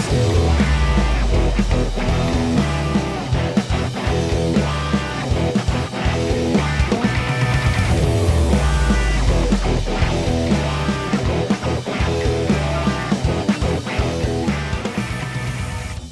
Podcast.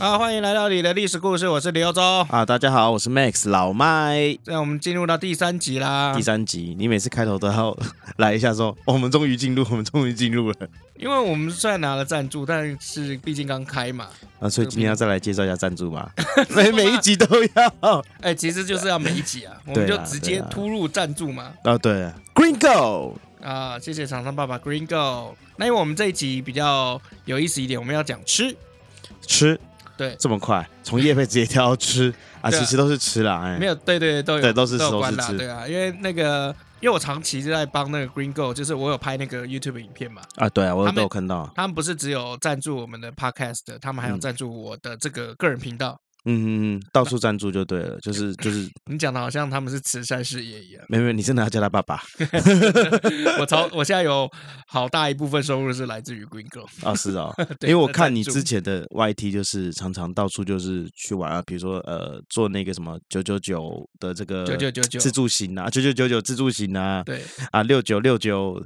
好，欢迎来到你的历史故事，我是刘洲啊，大家好，我是 Max 老麦。那我们进入到第三集啦。第三集，你每次开头都要来一下说，说我们终于进入，我们终于进入了。因为我们虽然拿了赞助，但是毕竟刚开嘛。啊，所以今天要再来介绍一下赞助嘛？每每一集都要。哎、欸，其实就是要每一集啊，我们就直接突入赞助嘛。啊，对啊，Green Go 啊，谢谢厂商爸爸 Green Go。那因为我们这一集比较有意思一点，我们要讲吃吃。对，这么快从业费直接跳到吃？啊，其实都是吃啦，哎，没有，对对对，都有，对，都是都是吃，对啊，因为那个，因为我长期就在帮那个 Green Go，就是我有拍那个 YouTube 影片嘛，啊，对啊，我都有看到，他们不是只有赞助我们的 Podcast，他们还有赞助我的这个个人频道。嗯嗯嗯，到处赞助就对了，就是就是，你讲的好像他们是慈善事业一样。没没，你真的要叫他爸爸。我超，我现在有好大一部分收入是来自于 Green Go。啊，是哦，因为我看你之前的 YT 就是常常到处就是去玩啊，比如说呃做那个什么九九九的这个九九九九自助型啊，九九九九自助型啊，对啊六九六九。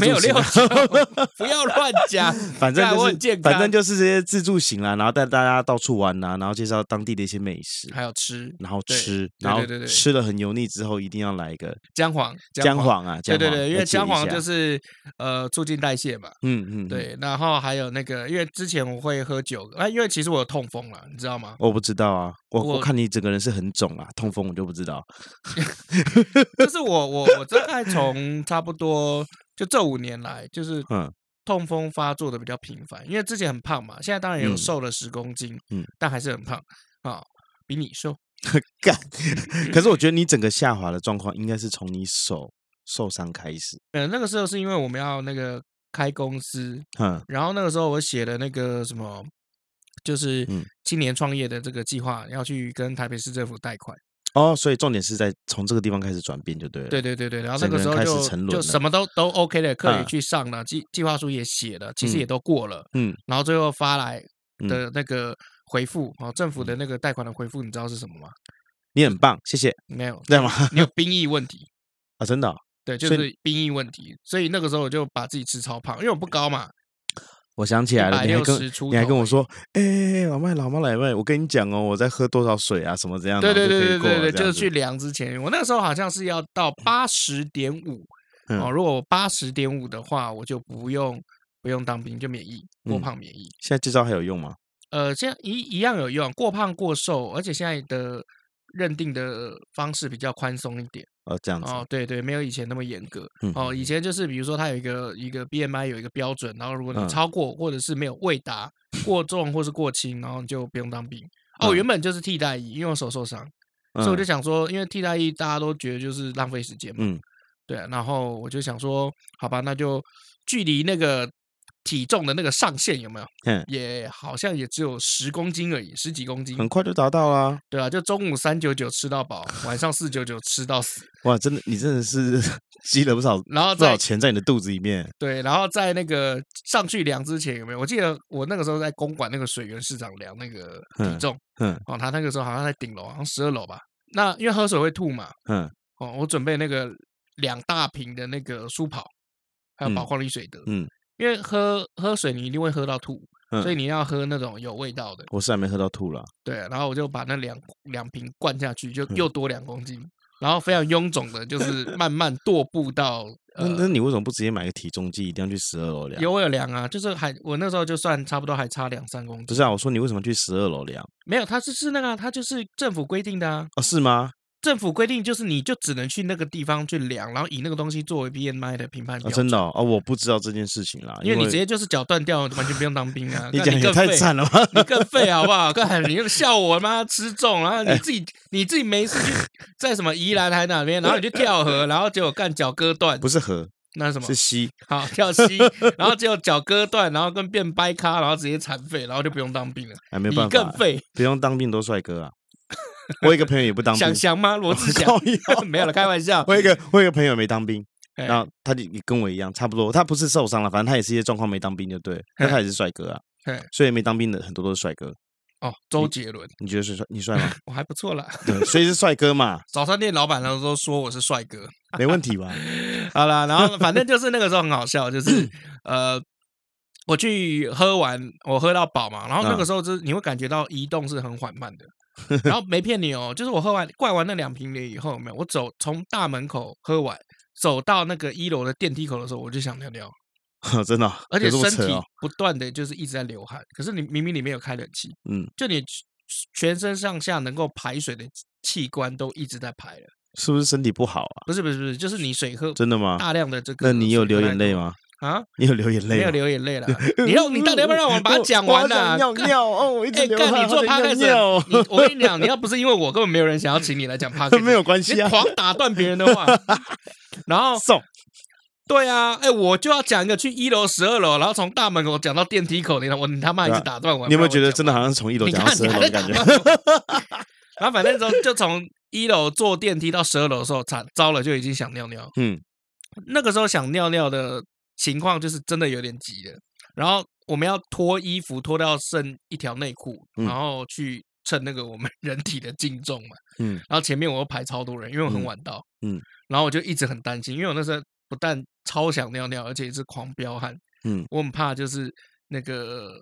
没有六九，不要乱讲。反正就是，反正就是这些自助型啦，然后带大家到处玩呐，然后介绍当地的一些美食，还有吃，然后吃，然后吃了很油腻之后，一定要来一个姜黄，姜黄啊，对对对，因为姜黄就是呃促进代谢嘛，嗯嗯，对。然后还有那个，因为之前我会喝酒，啊，因为其实我有痛风了，你知道吗？我不知道啊，我我看你整个人是很肿啊，痛风我就不知道。就是我我我大概从差不多。就这五年来，就是嗯痛风发作的比较频繁，嗯、因为之前很胖嘛，现在当然有瘦了十公斤，嗯，但还是很胖啊、哦，比你瘦。干，可是我觉得你整个下滑的状况应该是从你手受伤开始。呃，那个时候是因为我们要那个开公司，嗯，然后那个时候我写了那个什么，就是青年创业的这个计划，要去跟台北市政府贷款。哦，所以重点是在从这个地方开始转变就对了。对对对对，然后那个时候就就什么都都 OK 的，课也去上了，计计划书也写了，其实也都过了。嗯，然后最后发来的那个回复，哦，政府的那个贷款的回复，你知道是什么吗？你很棒，谢谢。没有，对吗？你有兵役问题啊？真的？对，就是兵役问题。所以那个时候我就把自己吃超胖，因为我不高嘛。我想起来了，你还跟你还跟我说，哎、欸，老麦老麦老麦，我跟你讲哦，我在喝多少水啊，什么这样的？对对对对对对，就是去量之前，我那个时候好像是要到八十点五哦，如果八十点五的话，我就不用不用当兵，就免疫过胖免疫。嗯、现在这招还有用吗？呃，现在一一样有用，过胖过瘦，而且现在的认定的方式比较宽松一点。哦，这样子哦，对对，没有以前那么严格。嗯、哦，以前就是比如说，它有一个一个 BMI 有一个标准，然后如果你超过或者是没有未达过重或是过轻，然后你就不用当兵。哦，原本就是替代役，因为我手受伤，嗯、所以我就想说，因为替代役大家都觉得就是浪费时间嘛。嗯，对，然后我就想说，好吧，那就距离那个。体重的那个上限有没有？嗯，也好像也只有十公斤而已，十几公斤，很快就达到了。对啊，就中午三九九吃到饱，晚上四九九吃到死。哇，真的，你真的是 积了不少，然后多少钱在你的肚子里面？对，然后在那个上去量之前有没有？我记得我那个时候在公馆那个水源市场量那个体重，嗯，嗯哦，他那个时候好像在顶楼，好像十二楼吧。那因为喝水会吐嘛，嗯，哦，我准备那个两大瓶的那个舒跑，还有宝矿力水的，嗯。嗯因为喝喝水你一定会喝到吐，嗯、所以你要喝那种有味道的。我是还没喝到吐啦。对，然后我就把那两两瓶灌下去，就又多两公斤，嗯、然后非常臃肿的，就是 慢慢踱步到。呃、那那你为什么不直接买个体重计，一定要去十二楼量？有我有量啊，就是还我那时候就算差不多还差两三公斤。不是啊，我说你为什么去十二楼量？没有，它是是那个，它就是政府规定的啊。哦，是吗？政府规定就是，你就只能去那个地方去量，然后以那个东西作为 BMI 的评判标准。真的哦，我不知道这件事情啦，因为你直接就是脚断掉，完全不用当兵啊！你讲也太惨了吧？你更废好不好？看你又笑我妈吃重，然 后你自己你自己没事去在什么宜兰还哪边，然后你就跳河，然后结果干脚割断，不是河，那是什么？是溪。好，跳溪，然后结果脚割断，然后跟变掰咖，然后直接残废，然后就不用当兵了。还没办法，你更废，不用当兵多帅哥啊！我一个朋友也不当兵，想想吗？罗志祥 没有了，开玩笑。我一个我一个朋友没当兵，然后他就跟我一样，差不多。他不是受伤了，反正他也是一些状况没当兵就对。那他也是帅哥啊。所以没当兵的很多都是帅哥。哦，周杰伦，你觉得是帅？你帅吗？我还不错啦。对，所以是帅哥嘛。早餐店老板呢都说我是帅哥，没问题吧？好啦，然后反正就是那个时候很好笑，就是呃，我去喝完，我喝到饱嘛，然后那个时候就是你会感觉到移动是很缓慢的，然后没骗你哦，就是我喝完灌完那两瓶了以后，有没有，我走从大门口喝完，走到那个一楼的电梯口的时候，我就想尿尿。真的，而且身体不断的就是一直在流汗，可是你明明里面有开冷气，嗯，就你全身上下能够排水的器官都一直在排了，是不是身体不好啊？不是不是不是，就是你水喝真的吗？大量的这个，那你有流眼泪吗？啊，你有流眼泪？没有流眼泪了。你要你到底要不要让我把它讲完呢？尿尿哦，我一直流汗。你做 podcast，你我跟你讲，你要不是因为我，根本没有人想要请你来讲 podcast，没有关系啊，狂打断别人的话，然后送。对啊，哎，我就要讲一个去一楼、十二楼，然后从大门口讲到电梯口，你我你他妈一直打断我。你有没有觉得真的好像是从一楼讲到十二楼的感觉？然后反正就就从一楼坐电梯到十二楼的时候，惨糟了，就已经想尿尿。嗯，那个时候想尿尿的情况就是真的有点急了。然后我们要脱衣服，脱到剩一条内裤，然后去称那个我们 人体的净重嘛。嗯，然后前面我又排超多人，因为我很晚到。嗯，然后我就一直很担心，因为我那时候不但超想尿尿，而且是狂飙汗。嗯，我很怕就是那个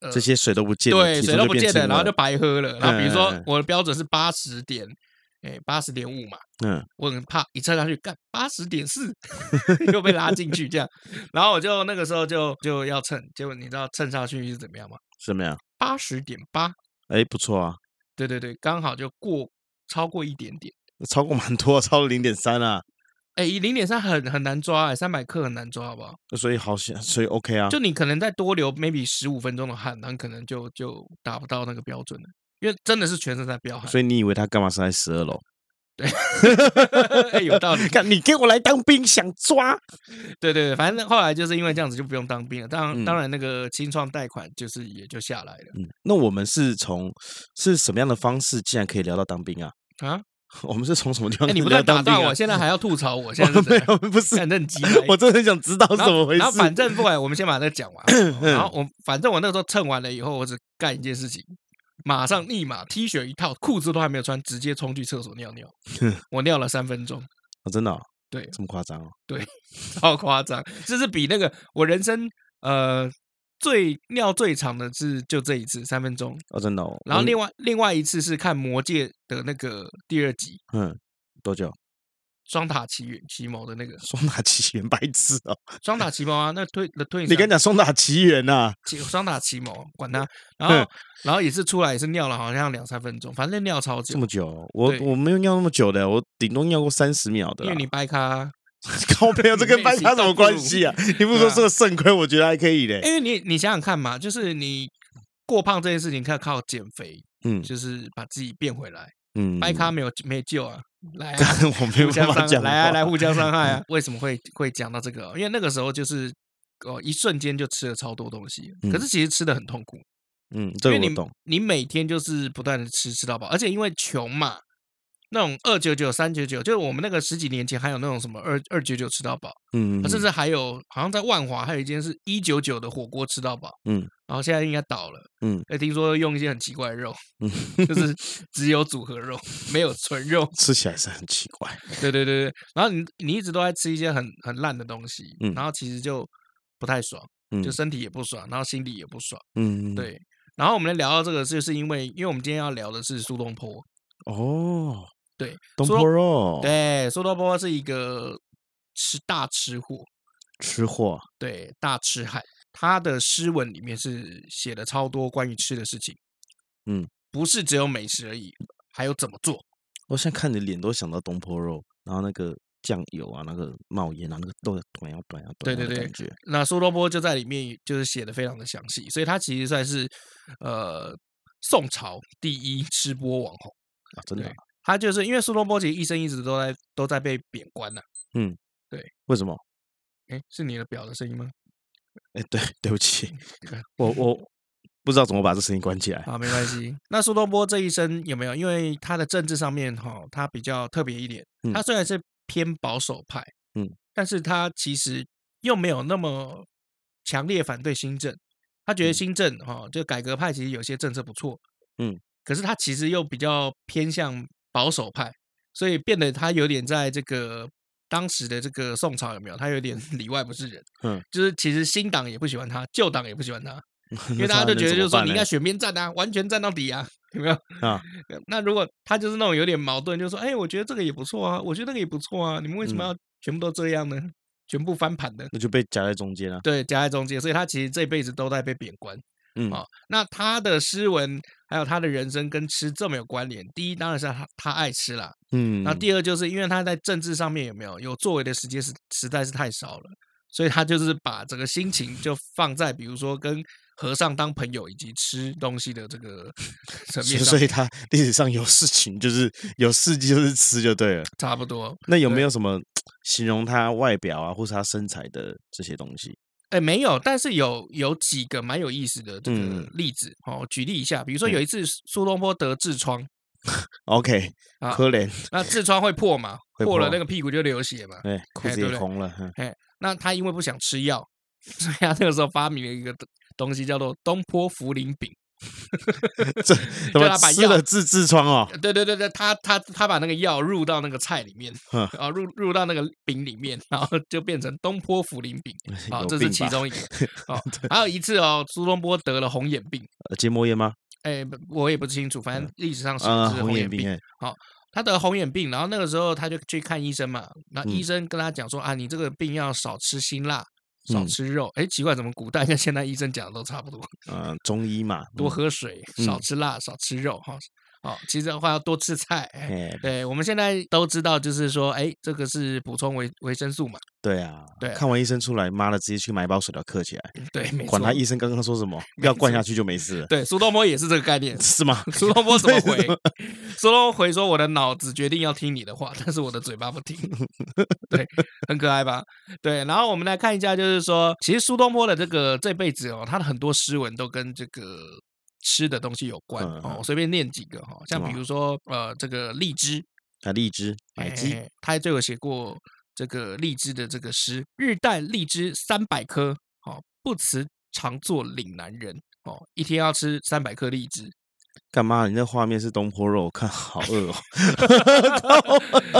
呃，这些水都不见，对，水都不见的，然后就白喝了。然后比如说我的标准是八十点，哎，八十点五嘛。嗯，我很怕一测上去，干八十点四，又被拉进去这样。然后我就那个时候就就要称，结果你知道称上去是怎么样吗？怎么样？八十点八。哎，不错啊。对对对，刚好就过超过一点点，超过蛮多，超过零点三啊。哎，零点三很很难抓哎，三百克很难抓，好不好？所以好险，所以 OK 啊。就你可能再多流 maybe 十五分钟的汗，那可能就就达不到那个标准了，因为真的是全身在飙汗。所以你以为他干嘛是在十二楼？对，哎，有道理。看你给我来当兵，想抓？对对对，反正后来就是因为这样子就不用当兵了。当然，嗯、当然那个清创贷款就是也就下来了。嗯，那我们是从是什么样的方式，竟然可以聊到当兵啊？啊？我们是从什么地方？你不在打断我，现在还要吐槽我？现在没有，不是很急。我真的很想知道怎么回事。然后反正不管，我们先把这讲完。然后我反正我那个时候蹭完了以后，我只干一件事情，马上立马 T 恤一套，裤子都还没有穿，直接冲去厕所尿尿。我尿了三分钟。哦，真的？对，这么夸张哦？对，超夸张，这是比那个我人生呃。最尿最长的是就这一次三分钟哦，真的哦。然后另外另外一次是看《魔戒》的那个第二集，嗯，多久？双塔奇缘奇谋的那个 双塔奇缘白痴哦，双塔奇谋啊，那推的推，你跟你讲双塔奇缘呐，双塔奇谋管他，然后然后也是出来也是尿了好像两三分钟，反正尿超久，这么久，我我没有尿那么久的，我顶多尿过三十秒的，因为你掰咖。靠朋友，这跟掰咖什么关系啊？你不是说是个肾亏，我觉得还可以的。因为你你想想看嘛，就是你过胖这件事情，可以靠减肥，嗯，就是把自己变回来，嗯，掰咖没有没有救啊，来啊，我没有办法讲，来啊，来互相伤害啊。为什么会会讲到这个？因为那个时候就是哦，一瞬间就吃了超多东西，可是其实吃的很痛苦，嗯，这个我懂。你每天就是不断的吃，吃到饱，而且因为穷嘛。那种二九九、三九九，就是我们那个十几年前还有那种什么二二九九吃到饱，嗯，甚至。还有好像在万华还有一间是一九九的火锅吃到饱，嗯，然后现在应该倒了，嗯，哎，听说用一些很奇怪的肉，嗯，就是只有组合肉，没有纯肉，吃起来是很奇怪，对对对对，然后你你一直都在吃一些很很烂的东西，嗯，然后其实就不太爽，嗯，就。身体也不爽，然后心里也不爽，嗯，对，然后我们来聊到这个，就是因为因为我们今天要聊的是苏东坡，哦。对，东坡肉。对，苏东坡是一个吃大吃货，吃货。对，大吃汉。他的诗文里面是写了超多关于吃的事情。嗯，不是只有美食而已，还有怎么做。我现在看你脸都想到东坡肉，然后那个酱油啊，那个冒烟啊，那个都短呀短呀短。对对对，那苏东坡就在里面就是写的非常的详细，所以他其实算是呃宋朝第一吃播网红啊，真的。他就是因为苏东坡其实一生一直都在都在被贬官呐。嗯，对，为什么？哎，是你的表的声音吗？哎，对，对不起，我我不知道怎么把这声音关起来。啊，没关系。那苏东坡这一生有没有？因为他的政治上面哈，他比较特别一点。他虽然是偏保守派，嗯，但是他其实又没有那么强烈反对新政，他觉得新政哈，就改革派其实有些政策不错，嗯，可是他其实又比较偏向保守派，所以变得他有点在这个当时的这个宋朝有没有？他有点里外不是人，嗯，就是其实新党也不喜欢他，旧党也不喜欢他，因为大家都觉得就是说你应该选边站啊，完全站到底啊，有没有啊？那如果他就是那种有点矛盾，就是说，哎，我觉得这个也不错啊，我觉得那个也不错啊，你们为什么要全部都这样呢？嗯全部翻盘的，那就被夹在中间了。对，夹在中间，所以他其实这辈子都在被贬官。嗯，好、哦，那他的诗文还有他的人生跟吃这么有关联。第一，当然是他他爱吃啦。嗯，那第二就是因为他在政治上面有没有有作为的时间是实在是太少了，所以他就是把整个心情就放在比如说跟和尚当朋友以及吃东西的这个 层面。所以他历史上有事情就是有事迹就是吃就对了，差不多。那有没有什么？形容他外表啊，或是他身材的这些东西，哎，没有，但是有有几个蛮有意思的这个例子哦。举例一下，比如说有一次苏东坡得痔疮，OK，啊可怜，那痔疮会破嘛？破了那个屁股就流血嘛？对，裤子也红了。哎，那他因为不想吃药，所以他那个时候发明了一个东西叫做东坡茯苓饼。这 怎么把药治痔疮哦？对对对对，他他他把那个药入到那个菜里面，啊入入到那个饼里面，然后就变成东坡茯苓饼。啊，这是其中一个。哦，还有一次哦，苏东坡得了红眼病。结膜炎吗？哎，我也不清楚，反正历史上是红眼病。好，他得红眼病，然后那个时候他就去看医生嘛。那医生跟他讲说啊，你这个病要少吃辛辣。少吃肉，哎，奇怪，怎么古代跟现代医生讲的都差不多？嗯，中医嘛，多喝水，少吃辣，少吃肉，哈。哦，其实的话要多吃菜。哎，对，我们现在都知道，就是说，哎，这个是补充维维生素嘛。对啊，对。看完医生出来，妈的，直接去买一包水条嗑起来。对。管他医生刚刚说什么，不要灌下去就没事。对，苏东坡也是这个概念，是吗？苏东坡 怎么回？苏东坡回说：“我的脑子决定要听你的话，但是我的嘴巴不听。”对，很可爱吧？对。然后我们来看一下，就是说，其实苏东坡的这个这辈子哦，他的很多诗文都跟这个。吃的东西有关哦，我随便念几个哈，像比如说呃，这个荔枝啊，荔枝买鸡，他就有写过这个荔枝的这个诗：日啖荔枝三百颗，哦，不辞常作岭南人，哦，一天要吃三百颗荔枝。干嘛？你那画面是东坡肉，我看好饿哦。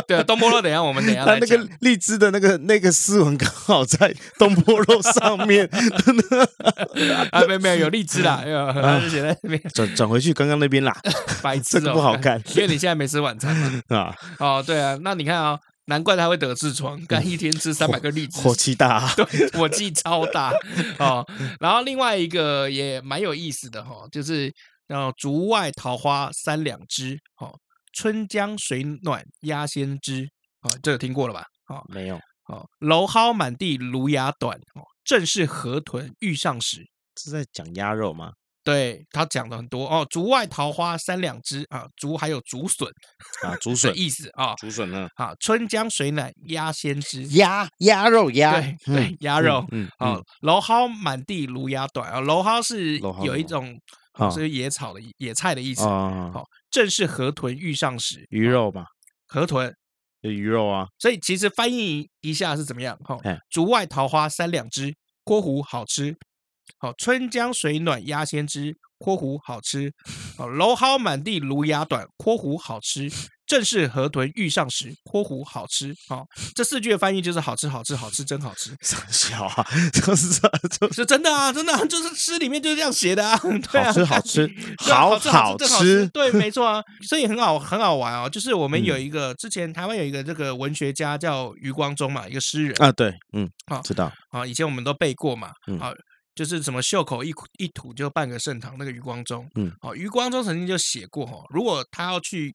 对啊，东坡肉，等一下我们等一下。他那个荔枝的那个那个诗文刚好在东坡肉上面。啊，没有没有，有荔枝啦，啊，就写在那边。转转回去刚刚那边啦。白痴，这个不好看，因为你现在没吃晚餐嘛。啊，哦，对啊，那你看啊，难怪他会得痔疮，干一天吃三百个荔枝，火气大。对，火气超大。哦，然后另外一个也蛮有意思的哈，就是。然后竹外桃花三两枝，好，春江水暖鸭先知，啊，这个听过了吧？啊，没有。哦，蒌蒿满地芦芽短，哦，正是河豚欲上时。是在讲鸭肉吗？对，他讲的很多哦。竹外桃花三两枝，啊，竹还有竹笋啊，竹笋意思啊，竹笋呢？啊，春江水暖鸭先知，鸭鸭肉鸭，对对，鸭肉。嗯，啊，蒌蒿满地芦芽短啊，蒌蒿是有一种。哦，是野草的野菜的意思。好，正是河豚欲上时，鱼肉吧？河豚有鱼肉啊。所以其实翻译一下是怎么样？哈，竹外桃花三两枝，括弧好吃。好，春江水暖鸭先知，括弧好吃。好，蒌蒿满地芦芽短，括弧好吃。正是河豚欲上时，括弧好吃。好，这四句的翻译就是好吃，好吃，好吃，真好吃。傻笑啊，就是是真的啊，真的，就是诗里面就是这样写的啊。对啊，好吃，好吃，好好吃。对，没错啊，所以很好，很好玩哦。就是我们有一个之前台湾有一个这个文学家叫余光中嘛，一个诗人啊，对，嗯，好，知道啊，以前我们都背过嘛，啊，就是什么袖口一一吐就半个盛唐那个余光中，嗯，好，余光中曾经就写过哈，如果他要去。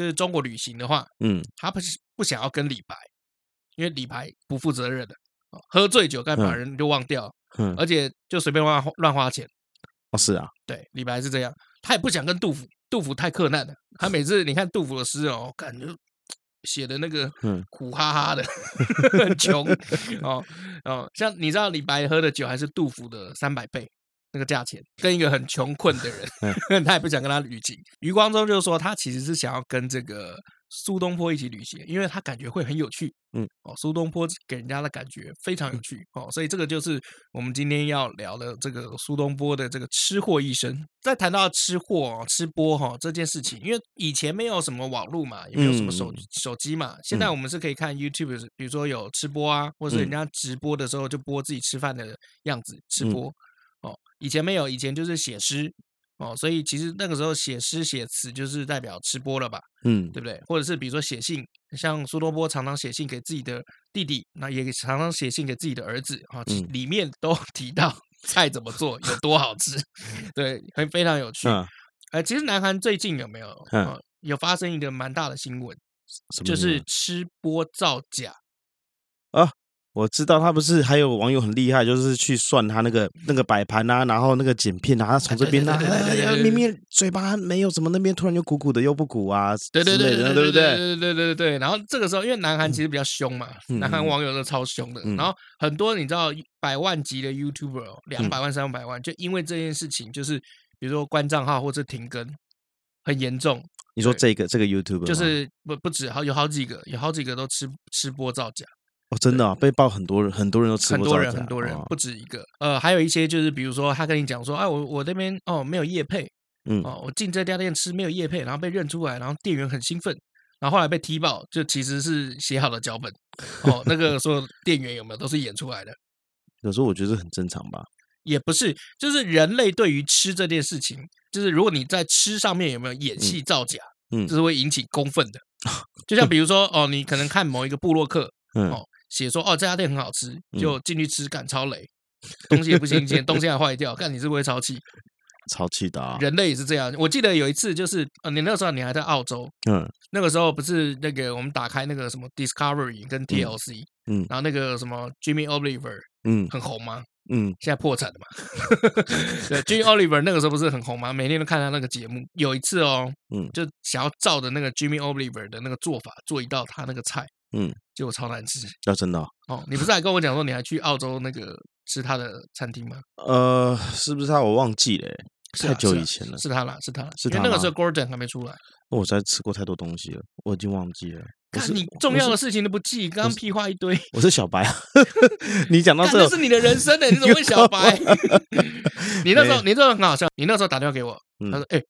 就是中国旅行的话，嗯，他不是不想要跟李白，因为李白不负责任的，喝醉酒干把人就忘掉，嗯，而且就随便乱乱花钱，哦，是啊，对，李白是这样，他也不想跟杜甫，杜甫太克难了，他每次你看杜甫的诗哦，感觉写的那个苦哈哈的，很穷 哦哦，像你知道李白喝的酒还是杜甫的三百倍。那个价钱跟一个很穷困的人，他也不想跟他旅行。余光中就是说，他其实是想要跟这个苏东坡一起旅行，因为他感觉会很有趣。嗯，哦，苏东坡给人家的感觉非常有趣。哦，所以这个就是我们今天要聊的这个苏东坡的这个吃货一生。在谈到吃货、吃播哈这件事情，因为以前没有什么网络嘛，也没有什么手手机嘛，现在我们是可以看 YouTube，比如说有吃播啊，或者是人家直播的时候就播自己吃饭的样子吃播。哦，以前没有，以前就是写诗。哦，所以其实那个时候写诗写词就是代表吃播了吧？嗯，对不对？或者是比如说写信，像苏东坡常常写信给自己的弟弟，那也常常写信给自己的儿子啊，嗯、里面都 提到菜怎么做有多好吃，对，很非常有趣。哎、嗯，其实南韩最近有没有、嗯、有发生一个蛮大的新闻，就是吃播造假啊。我知道他不是还有网友很厉害，就是去算他那个那个摆盘啊，然后那个剪片啊，他从这边啊，明明嘴巴没有什么，那边突然就鼓鼓的又不鼓啊，对对对对对对对对对对对。然后这个时候，因为南韩其实比较凶嘛，南韩网友都超凶的。然后很多你知道百万级的 YouTuber，两百万三百万，就因为这件事情，就是比如说关账号或者停更，很严重。你说这个这个 YouTuber 就是不不止好有好几个，有好几个都吃吃播造假。哦，真的啊，被爆很多人，很多人都吃过。很多人，很多人不止一个。呃，还有一些就是，比如说他跟你讲说，哎，我我那边哦没有业配，嗯，哦，我进这家店吃没有业配，然后被认出来，然后店员很兴奋，然后后来被踢爆，就其实是写好的脚本。哦，那个说店员有没有都是演出来的？有时候我觉得很正常吧。也不是，就是人类对于吃这件事情，就是如果你在吃上面有没有演戏造假，嗯，这是会引起公愤的。就像比如说哦，你可能看某一个部落客，嗯，哦。写说哦，这家店很好吃，就进去吃，赶超雷，东西也不新鲜，东西还坏掉，看你是不是会超气？超气的啊！人类也是这样。我记得有一次，就是呃，你那个时候你还在澳洲，嗯，那个时候不是那个我们打开那个什么 Discovery 跟 TLC，嗯，然后那个什么 Jimmy Oliver，嗯，很红吗？嗯，现在破产了嘛？对，Jimmy Oliver 那个时候不是很红吗？每天都看他那个节目。有一次哦，嗯，就想要照着那个 Jimmy Oliver 的那个做法做一道他那个菜。嗯，结果超难吃。要真的哦，哦，你不是还跟我讲说你还去澳洲那个吃他的餐厅吗？呃，是不是他？我忘记了，太久以前了。是他啦，是他，是他。因为那个时候 Gordon 还没出来。我实在吃过太多东西了，我已经忘记了。看你重要的事情都不记，刚刚屁话一堆。我是小白啊，你讲到这，这是你的人生呢？你怎么会小白？你那时候，你那时候很好笑。你那时候打电话给我，他说：“哎，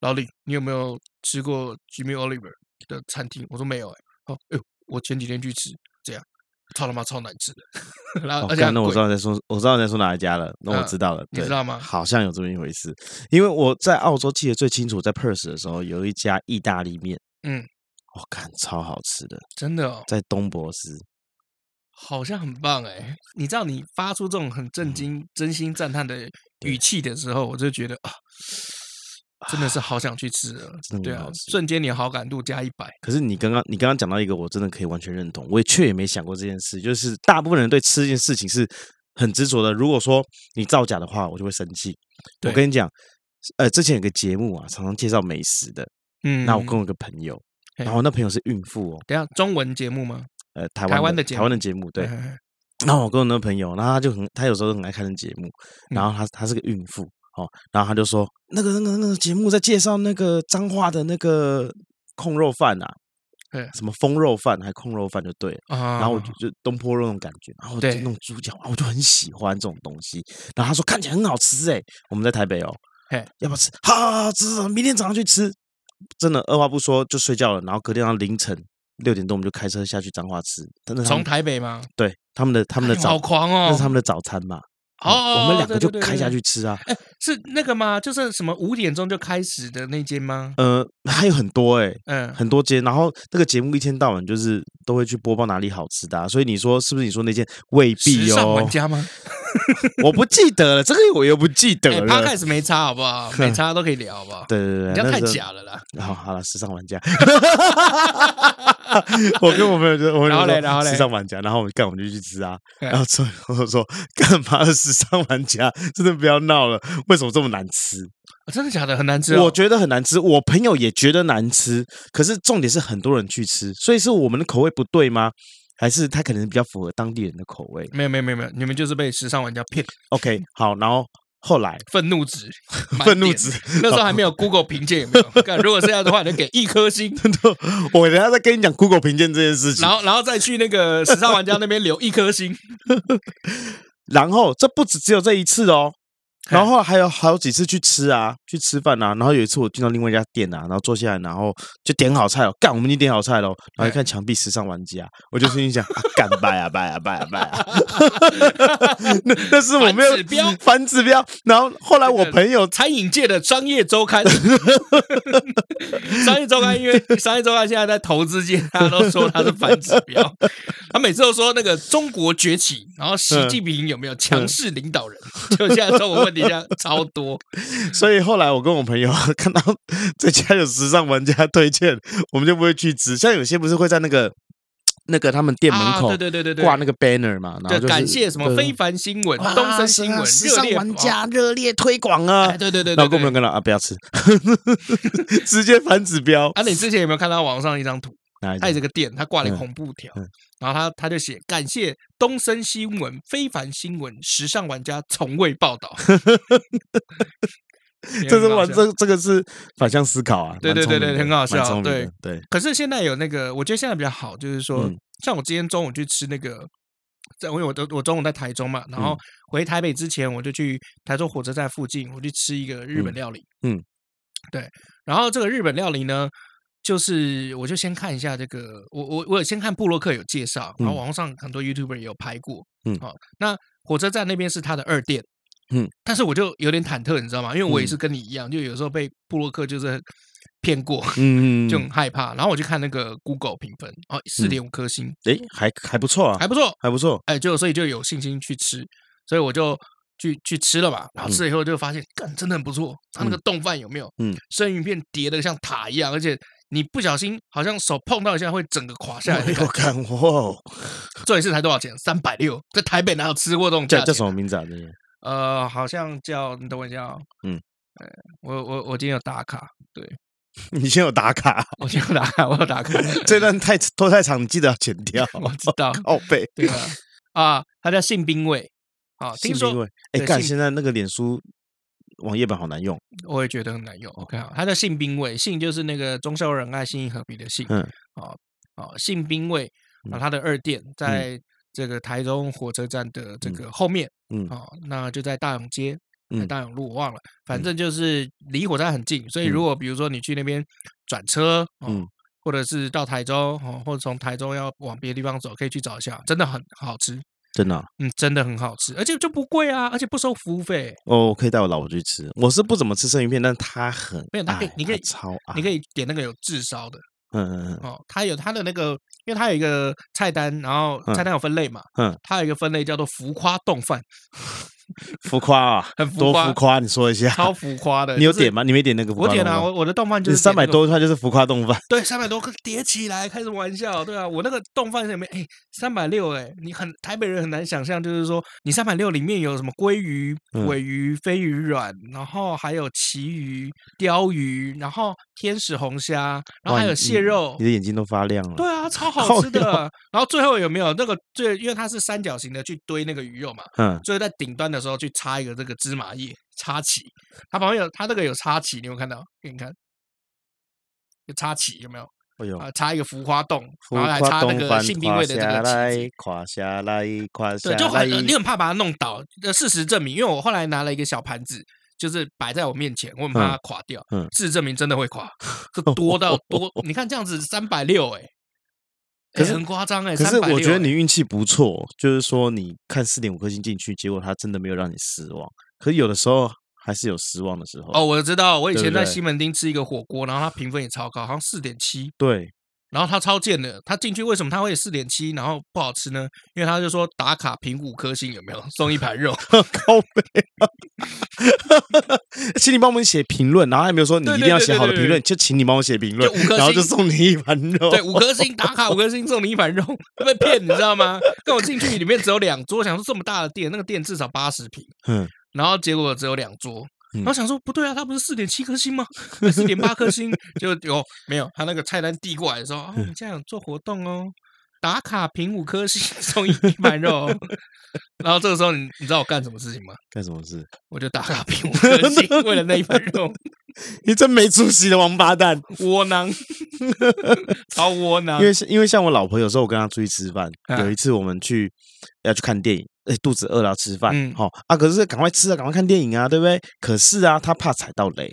老李，你有没有吃过 Jimmy Oliver 的餐厅？”我说：“没有。”哎，好，哎呦。我前几天去吃，这样超他妈超难吃的。然后，而且那我知道在说，我知道在说哪一家了。那我知道了，你知道吗？好像有这么一回事。因为我在澳洲记得最清楚，在 Perth 的时候有一家意大利面，嗯，我看超好吃的，真的哦，在东博斯，好像很棒哎。你知道，你发出这种很震惊、真心赞叹的语气的时候，我就觉得啊。真的是好想去吃了，真的，对啊，瞬间你好感度加一百。可是你刚刚你刚刚讲到一个，我真的可以完全认同，我也确也没想过这件事，就是大部分人对吃这件事情是很执着的。如果说你造假的话，我就会生气。我跟你讲，呃，之前有个节目啊，常常介绍美食的，嗯，那我跟我一个朋友，然后那朋友是孕妇哦，等下中文节目吗？呃，台湾的台湾的节目，对。然后我跟我那个朋友，然后他就很，他有时候很爱看的节目，然后他他是个孕妇。哦，然后他就说那个那个那个节目在介绍那个彰化的那个控肉饭啊，对，什么风肉饭还控肉饭就对，然后我就就东坡肉那种感觉，然后就那种猪脚，我就很喜欢这种东西。然后他说看起来很好吃哎，我们在台北哦，嘿，要不要吃？好好好吃，明天早上去吃。真的二话不说就睡觉了，然后隔天早上凌晨六点多我们就开车下去彰化吃。真的从台北吗？对，他们的他们的早好狂哦，那是他们的早餐嘛。哦，我们两个就开下去吃啊！哎，是那个吗？就是什么五点钟就开始的那间吗？呃，还有很多哎，嗯，很多间。然后那个节目一天到晚就是都会去播报哪里好吃的，所以你说是不是？你说那间未必哦。玩家吗？我不记得了，这个我又不记得了。他开始没差好不好？没差都可以聊好不好？对对对，你这样太假了啦。好，好了，时尚玩家。我跟我朋友就，我然后嘞，然后嘞，时尚玩家，然后我们干，我们就去吃啊。然后最后说干嘛？时尚玩家真的不要闹了，为什么这么难吃？真的假的？很难吃？我觉得很难吃，我朋友也觉得难吃。可是重点是很多人去吃，所以是我们的口味不对吗？还是他可能比较符合当地人的口味？没有没有没有没有，你们就是被时尚玩家骗。OK，好，然后后来愤怒值，愤怒值，那时候还没有 Google 评鉴，有没有？如果是这样的话，你就给一颗星。我等下再跟你讲 Google 评鉴这件事情，然后，然后再去那个时尚玩家那边留一颗星。然后，这不止只有这一次哦。然后后来还有好几次去吃啊，去吃饭啊。然后有一次我进到另外一家店啊，然后坐下来，然后就点好菜哦。干，我们已经点好菜了。然后一看墙壁，时尚玩家，我就心里想，干拜啊拜啊拜啊拜啊！那那是我没有指标反指标。然后后来我朋友餐饮界的商业周刊，商业周刊，因为商业周刊现在在投资界，大家都说他是反指标。他每次都说那个中国崛起，然后习近平有没有强势领导人？就现在中国问。底下超多，所以后来我跟我朋友看到 这家有时尚玩家推荐，我们就不会去吃。像有些不是会在那个 那个他们店门口，对对对对挂那个 banner 嘛，然后就感谢什么非凡新闻、东森新闻、时尚玩家热烈推广啊！对对对，然后跟我们跟他啊，不要吃，直接反指标。啊，你之前有没有看到网上一张图？他有这个店，他挂了一个红布条，然后他他就写感谢东森新闻、非凡新闻、时尚玩家从未报道。这是玩这这个是反向思考啊，对对对对，很好笑，对对。可是现在有那个，我觉得现在比较好，就是说，像我今天中午去吃那个，在因为我我我中午在台中嘛，然后回台北之前，我就去台中火车站附近，我去吃一个日本料理，嗯，对，然后这个日本料理呢。就是，我就先看一下这个，我我我有先看布洛克有介绍，然后网络上很多 YouTuber 也有拍过，嗯，好，那火车站那边是他的二店，嗯，但是我就有点忐忑，你知道吗？因为我也是跟你一样，就有时候被布洛克就是 骗过，嗯，就很害怕。然后我就看那个 Google 评分，哦，四点五颗星，诶，还还不错啊，还不错，还不错，哎，就所以就有信心去吃，所以我就去去吃了吧。然后吃了以后就发现，干，真的很不错。他那个冻饭有没有？嗯，生鱼片叠的像塔一样，而且。你不小心好像手碰到一下会整个垮下来。没有看过，这一次才多少钱？三百六，在台北哪有吃过这种价？叫叫什么名字啊？这个呃，好像叫你等我一下。嗯，我我我今天有打卡。对，你先有打卡，我先有打卡，我有打卡。这段太拖太长，你记得要剪掉。我知道，靠背。对啊，啊，他叫信兵卫。啊，听说哎，看现在那个脸书。网页版好难用，我也觉得很难用。OK，好，它的信兵味，信就是那个忠孝仁爱信义和平的信。嗯，好，好，杏冰味啊，它的二店在这个台中火车站的这个后面。嗯，好，那就在大勇街，嗯大勇路我忘了，反正就是离火车站很近。所以如果比如说你去那边转车，嗯，或者是到台中，哦，或者从台中要往别的地方走，可以去找一下，真的很好吃。真的，嗯，真的很好吃，而且就不贵啊，而且不收服务费。哦，我可以带我老婆去吃。我是不怎么吃生鱼片，但他很没有，他可以，你可以超，你可以点那个有炙烧的。嗯嗯嗯。哦，它有它的那个，因为它有一个菜单，然后菜单有分类嘛。嗯。它有一个分类叫做浮夸冻饭。浮夸啊，很浮夸，多浮夸，你说一下，超浮夸的。你有点吗？你没点那个浮夸？我点啊，我我的动漫就是三百多块，就是浮夸动漫。对，三百多块叠起来，开什么玩笑？对啊，我那个动漫里面，哎，三百六，哎，你很台北人很难想象，就是说你三百六里面有什么鲑鱼、尾鱼、飞鱼卵，然后还有旗鱼、鲷鱼，然后天使红虾，然后还有蟹肉。你的眼睛都发亮了。对啊，超 好吃的。然后最后有没有那个最？因为它是三角形的去堆那个鱼肉嘛，嗯，所以在顶端。的时候去插一个这个芝麻叶插旗，它旁边有它那个有插旗，你有看到？给你看，有插旗有没有？有啊，插一个浮花洞，然后来插那个性冰味的这个旗子。垮下来，垮下来，对，就很你很怕把它弄倒。事实证明，因为我后来拿了一个小盘子，就是摆在我面前，我很怕它垮掉。嗯，事实证明真的会垮，这多到多，你看这样子三百六哎。可是很夸张哎，可是我觉得你运气不错，就是说你看四点五颗星进去，结果它真的没有让你失望。可是有的时候还是有失望的时候。哦，我知道，我以前在西门町吃一个火锅，然后它评分也超高，好像四点七。对。然后他超贱的，他进去为什么他会四点七，然后不好吃呢？因为他就说打卡评五颗星有没有 送一盘肉？靠北，请你帮我们写评论，然后还没有说你一定要写好的评论，就请你帮我写评论，五颗星，然后就送你一盘肉。对，五颗星打卡五颗星送你一盘肉，会被骗，你知道吗？跟我进去里面只有两桌，想说这么大的店，那个店至少八十平，嗯，然后结果只有两桌。然后想说不对啊，他不是四点七颗星吗？四点八颗星 就有没有？他那个菜单递过来的时候，哦，你这样有做活动哦，打卡评五颗星送一盘肉。然后这个时候你你知道我干什么事情吗？干什么事？我就打卡评五颗星，为了那一盘肉。你真没出息的王八蛋，窝囊，超窝囊。因为因为像我老婆，有时候我跟她出去吃饭，有一次我们去要去看电影，哎，肚子饿了要吃饭，好啊，可是赶快吃啊，赶快看电影啊，对不对？可是啊，他怕踩到雷，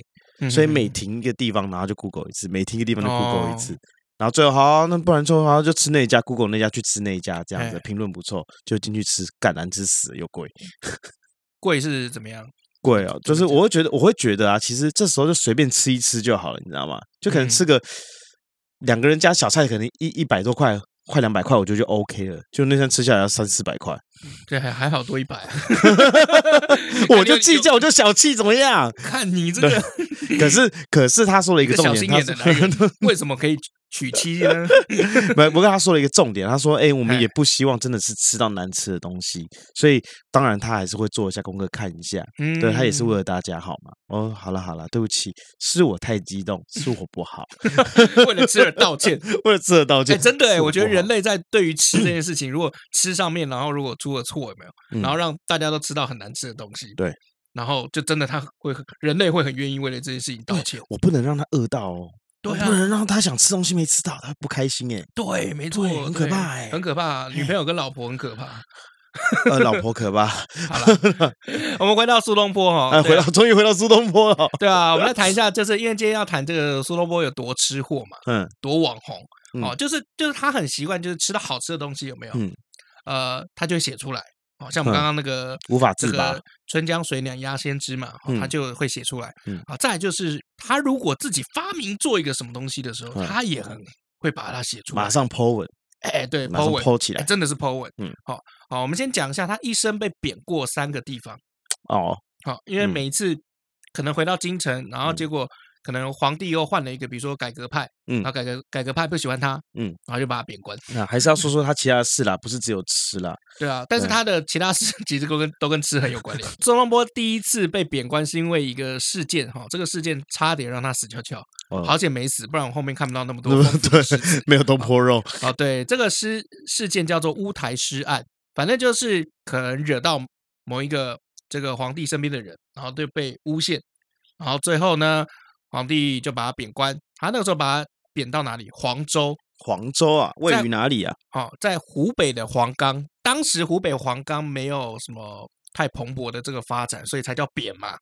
所以每停一个地方，然后就 Google 一次，每停一个地方就 Google 一次，然后最后好，那不然最后好就吃那一家，Google 那家去吃那一家，这样子评论不错，就进去吃，干难吃死了又贵，贵是怎么样？贵哦，就是我会觉得，我会觉得啊，其实这时候就随便吃一吃就好了，你知道吗？就可能吃个两个人加小菜，可能一一百多块，快两百块，我觉得就 OK 了。就那天吃下来要三四百块，对，还还好多一百，我就计较，我就小气，怎么样？看你这个，可是可是他说了一个重点，他 为什么可以？娶妻呢？没我跟他说了一个重点，他说：“哎、欸，我们也不希望真的是吃到难吃的东西，所以当然他还是会做一下功课，看一下。嗯，对他也是为了大家好嘛。哦，好了好了，对不起，是我太激动，是我不好，为了吃而道歉，为了吃而道歉。哎、欸，真的哎、欸，我觉得人类在对于吃这件事情，如果吃上面，然后如果出了错，有没有？然后让大家都吃到很难吃的东西，对，然后就真的他会人类会很愿意为了这件事情道歉。我不能让他饿到哦。”对啊，不能让他想吃东西没吃到，他不开心哎。对，没错，很可怕哎，很可怕。女朋友跟老婆很可怕。呃，老婆可怕。好了，我们回到苏东坡哈，回到终于回到苏东坡了。对啊，我们来谈一下，就是因为今天要谈这个苏东坡有多吃货嘛，嗯，多网红哦，就是就是他很习惯，就是吃到好吃的东西有没有？嗯，呃，他就写出来。好像我们刚刚那个无法自拔，春江水暖鸭先知嘛，他就会写出来。啊，再就是他如果自己发明做一个什么东西的时候，他也很会把它写出来，马上 po 文。哎，对，po 文 po 起来，真的是 po 文。嗯，好，好，我们先讲一下他一生被贬过三个地方。哦，好，因为每一次可能回到京城，然后结果。可能皇帝又换了一个，比如说改革派，嗯，然后改革改革派不喜欢他，嗯，然后就把他贬官。那还是要说说他其他的事啦，不是只有吃啦。对啊，但是他的其他事其实都跟都跟吃很有关联。苏东坡第一次被贬官是因为一个事件哈，这个事件差点让他死翘翘，好险没死，不然我后面看不到那么多。对，没有东坡肉。哦，对，这个事事件叫做乌台诗案，反正就是可能惹到某一个这个皇帝身边的人，然后就被诬陷，然后最后呢。皇帝就把他贬官，他那个时候把他贬到哪里？黄州。黄州啊，位于哪里啊？哦，在湖北的黄冈。当时湖北黄冈没有什么太蓬勃的这个发展，所以才叫贬嘛。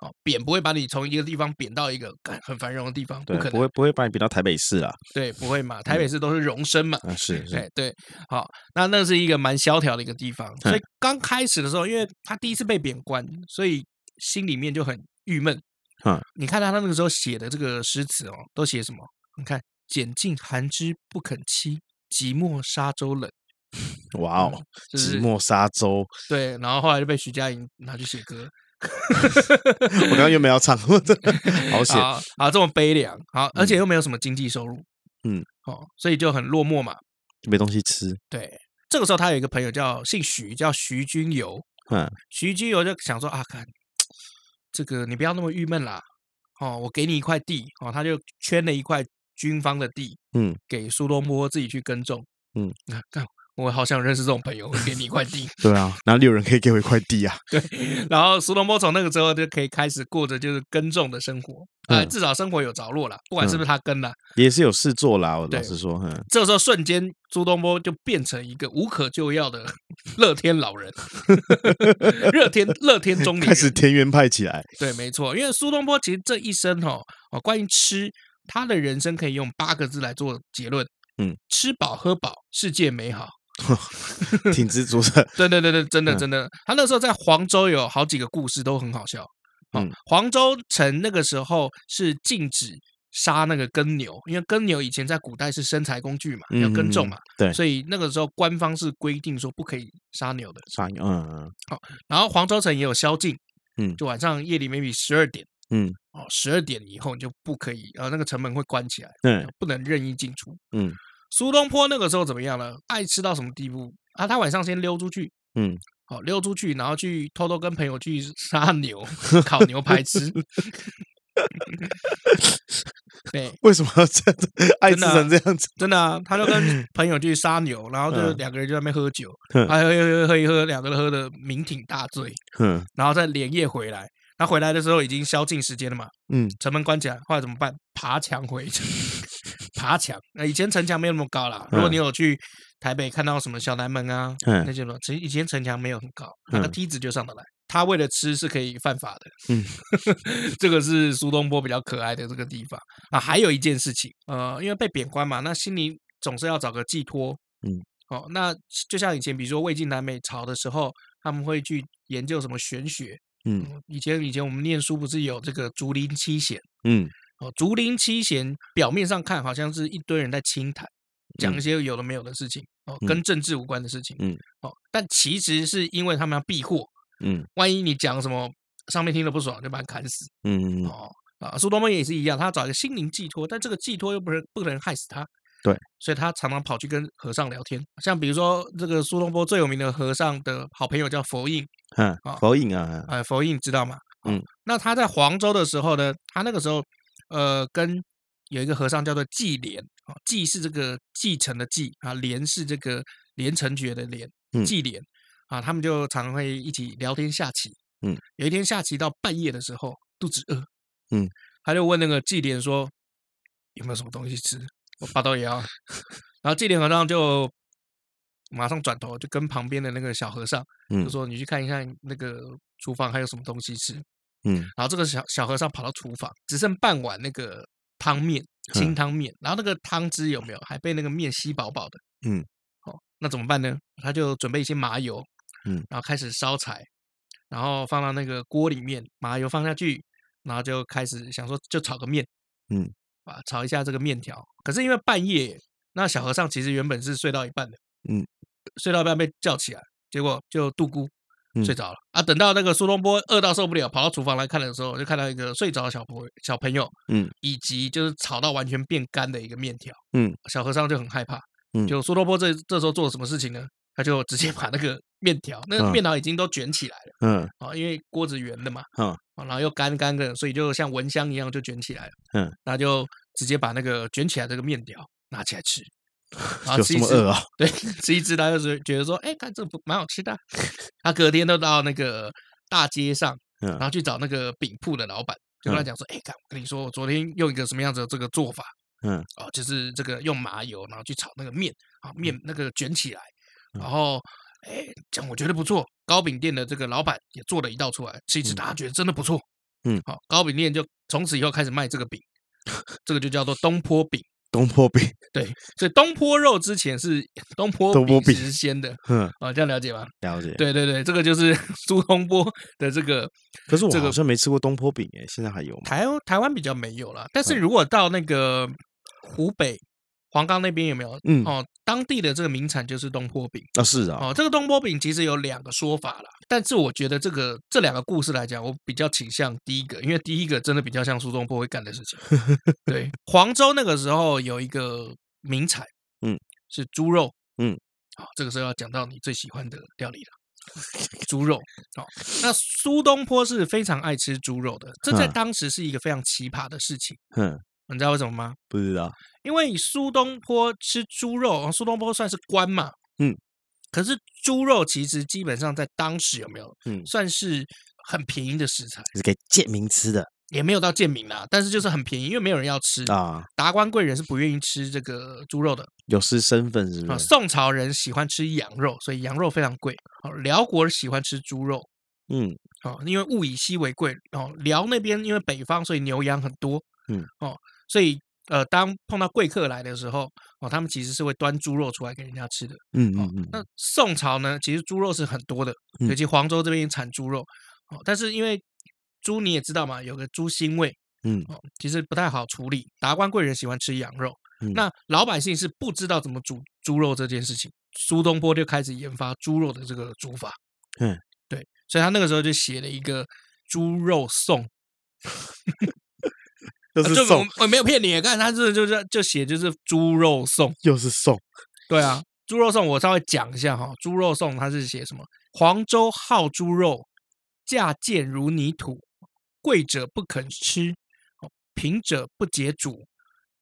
哦，贬不会把你从一个地方贬到一个很繁荣的地方，不可能，不会不会把你贬到台北市啊。对，不会嘛，台北市都是荣升嘛。嗯，是，是，对对。好，那那是一个蛮萧条的一个地方，所以刚开始的时候，因为他第一次被贬官，所以心里面就很郁闷。嗯，你看他他那个时候写的这个诗词哦，都写什么？你看“拣尽寒枝不肯栖，寂寞沙洲冷 ”。哇哦，寂寞沙洲。对，然后后来就被徐佳莹拿去写歌。我刚刚又没有唱，好险啊！这么悲凉，好，而且又没有什么经济收入。嗯，哦，所以就很落寞嘛，没东西吃。对，这个时候他有一个朋友叫姓徐，叫徐君游。嗯，徐君游就想说啊，看。这个你不要那么郁闷啦，哦，我给你一块地，哦，他就圈了一块军方的地，嗯，给苏东坡自己去耕种，嗯，看。我好想认识这种朋友，我给你一块地。对啊，哪里有人可以给我一块地啊？对，然后苏东坡从那个时候就可以开始过着就是耕种的生活，啊，至少生活有着落了。不管是不是他耕了，也是有事做啦。我老实说，这个时候瞬间苏东坡就变成一个无可救药的乐天老人，乐天乐天中年，开始田园派起来。对，没错，因为苏东坡其实这一生哈，哦，关于吃，他的人生可以用八个字来做结论，嗯，吃饱喝饱，世界美好。挺知足的，对对对对，真的真的。他那时候在黄州有好几个故事都很好笑。嗯，黄州城那个时候是禁止杀那个耕牛，因为耕牛以前在古代是生财工具嘛，要耕种嘛，对，所以那个时候官方是规定说不可以杀牛的。杀牛，嗯嗯。好，然后黄州城也有宵禁，嗯，就晚上夜里 maybe 十二点，嗯，哦，十二点以后你就不可以，呃，那个城门会关起来，对，不能任意进出，嗯。苏东坡那个时候怎么样呢？爱吃到什么地步啊？他晚上先溜出去，嗯，好溜出去，然后去偷偷跟朋友去杀牛，烤牛排吃。对，为什么要这样子爱吃成这样子？真的啊，他就跟朋友去杀牛，然后就两个人就在那边喝酒，还喝喝喝一喝，两个人喝的酩酊大醉，然后再连夜回来。他回来的时候已经宵禁时间了嘛，嗯，城门关起来，后来怎么办？爬墙回城，爬墙。那以前城墙没有那么高啦。如果你有去台北看到什么小南门啊，那些什么，其实以前城墙没有很高，那个梯子就上得来。他为了吃是可以犯法的，嗯，这个是苏东坡比较可爱的这个地方啊。还有一件事情，呃，因为被贬官嘛，那心里总是要找个寄托，嗯，哦，那就像以前，比如说魏晋南北朝的时候，他们会去研究什么玄学。嗯，以前以前我们念书不是有这个竹林七贤？嗯，哦，竹林七贤表面上看好像是一堆人在清谈，讲一些有的没有的事情，哦，跟政治无关的事情，嗯，哦，但其实是因为他们要避祸，嗯，万一你讲什么上面听了不爽，就把他砍死，嗯嗯，哦啊，苏东坡也是一样，他要找一个心灵寄托，但这个寄托又不是不能害死他。对，所以他常常跑去跟和尚聊天，像比如说这个苏东坡最有名的和尚的好朋友叫佛印，嗯，佛印啊，哎，佛印知道吗？嗯，那他在黄州的时候呢，他那个时候呃，跟有一个和尚叫做季廉，啊，季是这个继承的继啊，莲是这个连城诀的连，季廉啊，他们就常会一起聊天下棋，嗯，有一天下棋到半夜的时候，肚子饿，嗯，他就问那个季廉说，有没有什么东西吃？我八刀也要，然后季廉和尚就马上转头就跟旁边的那个小和尚，就说：“你去看一看那个厨房还有什么东西吃。”嗯，然后这个小小和尚跑到厨房，只剩半碗那个汤面，清汤面，然后那个汤汁有没有还被那个面吸饱饱的？嗯，好，那怎么办呢？他就准备一些麻油，嗯，然后开始烧柴，然后放到那个锅里面，麻油放下去，然后就开始想说就炒个面，嗯。啊，炒一下这个面条。可是因为半夜，那小和尚其实原本是睡到一半的，嗯，睡到一半被叫起来，结果就度孤睡着了。嗯、啊，等到那个苏东坡饿到受不了，跑到厨房来看的时候，就看到一个睡着的小朋小朋友，嗯，以及就是炒到完全变干的一个面条，嗯，小和尚就很害怕，嗯，就苏东坡这这时候做了什么事情呢？他就直接把那个面条，那个面条已经都卷起来了，嗯，啊，因为锅子圆的嘛，嗯。然后又干干的，所以就像蚊香一样就卷起来了。嗯，那就直接把那个卷起来这个面条拿起来吃，然后吃一吃啊，对，吃一吃，他就是觉得说，哎，看这不蛮好吃的。他隔天都到那个大街上，然后去找那个饼铺的老板，就跟他讲说，哎，看我跟你说，我昨天用一个什么样子的这个做法，嗯，哦，就是这个用麻油，然后去炒那个面，啊，面那个卷起来，然后。哎，讲我觉得不错。糕饼店的这个老板也做了一道出来，吃一吃，大家觉得真的不错。嗯，好，糕饼店就从此以后开始卖这个饼，这个就叫做东坡饼。东坡饼，对，所以东坡肉之前是东坡东坡饼是先的。嗯，啊，这样了解吗？了解。对对对，这个就是 苏东坡的这个。可是我好像没吃过东坡饼诶，现在还有吗？台台湾比较没有了，但是如果到那个湖北。黄冈那边有没有？嗯，哦，当地的这个名产就是东坡饼啊，是啊，哦，这个东坡饼其实有两个说法啦，但是我觉得这个这两个故事来讲，我比较倾向第一个，因为第一个真的比较像苏东坡会干的事情。对，黄州那个时候有一个名产，嗯，是猪肉，嗯，好，这个时候要讲到你最喜欢的料理了，猪肉。好，那苏东坡是非常爱吃猪肉的，这在当时是一个非常奇葩的事情。嗯。你知道为什么吗？不知道，因为苏东坡吃猪肉，苏东坡算是官嘛，嗯，可是猪肉其实基本上在当时有没有，嗯，算是很便宜的食材，是给贱民吃的，也没有到贱民啦，但是就是很便宜，因为没有人要吃啊，达官贵人是不愿意吃这个猪肉的，有失身份是不是？啊，宋朝人喜欢吃羊肉，所以羊肉非常贵。哦，辽国喜欢吃猪肉，嗯，哦，因为物以稀为贵，哦，辽那边因为北方，所以牛羊很多，嗯，哦。所以，呃，当碰到贵客来的时候，哦，他们其实是会端猪肉出来给人家吃的。嗯嗯嗯。那宋朝呢，其实猪肉是很多的，尤其黄州这边产猪肉。哦，但是因为猪你也知道嘛，有个猪腥味，嗯，哦，其实不太好处理。达官贵人喜欢吃羊肉，那老百姓是不知道怎么煮猪肉这件事情。苏东坡就开始研发猪肉的这个煮法。嗯，对，所以他那个时候就写了一个《猪肉颂》。就是送，我、啊、没有骗你，看他这就是就写就是猪肉送，又是送，对啊，猪肉送我稍微讲一下哈，猪肉送它是写什么？黄州好猪肉，价贱如泥土，贵者不肯吃，贫者不解煮，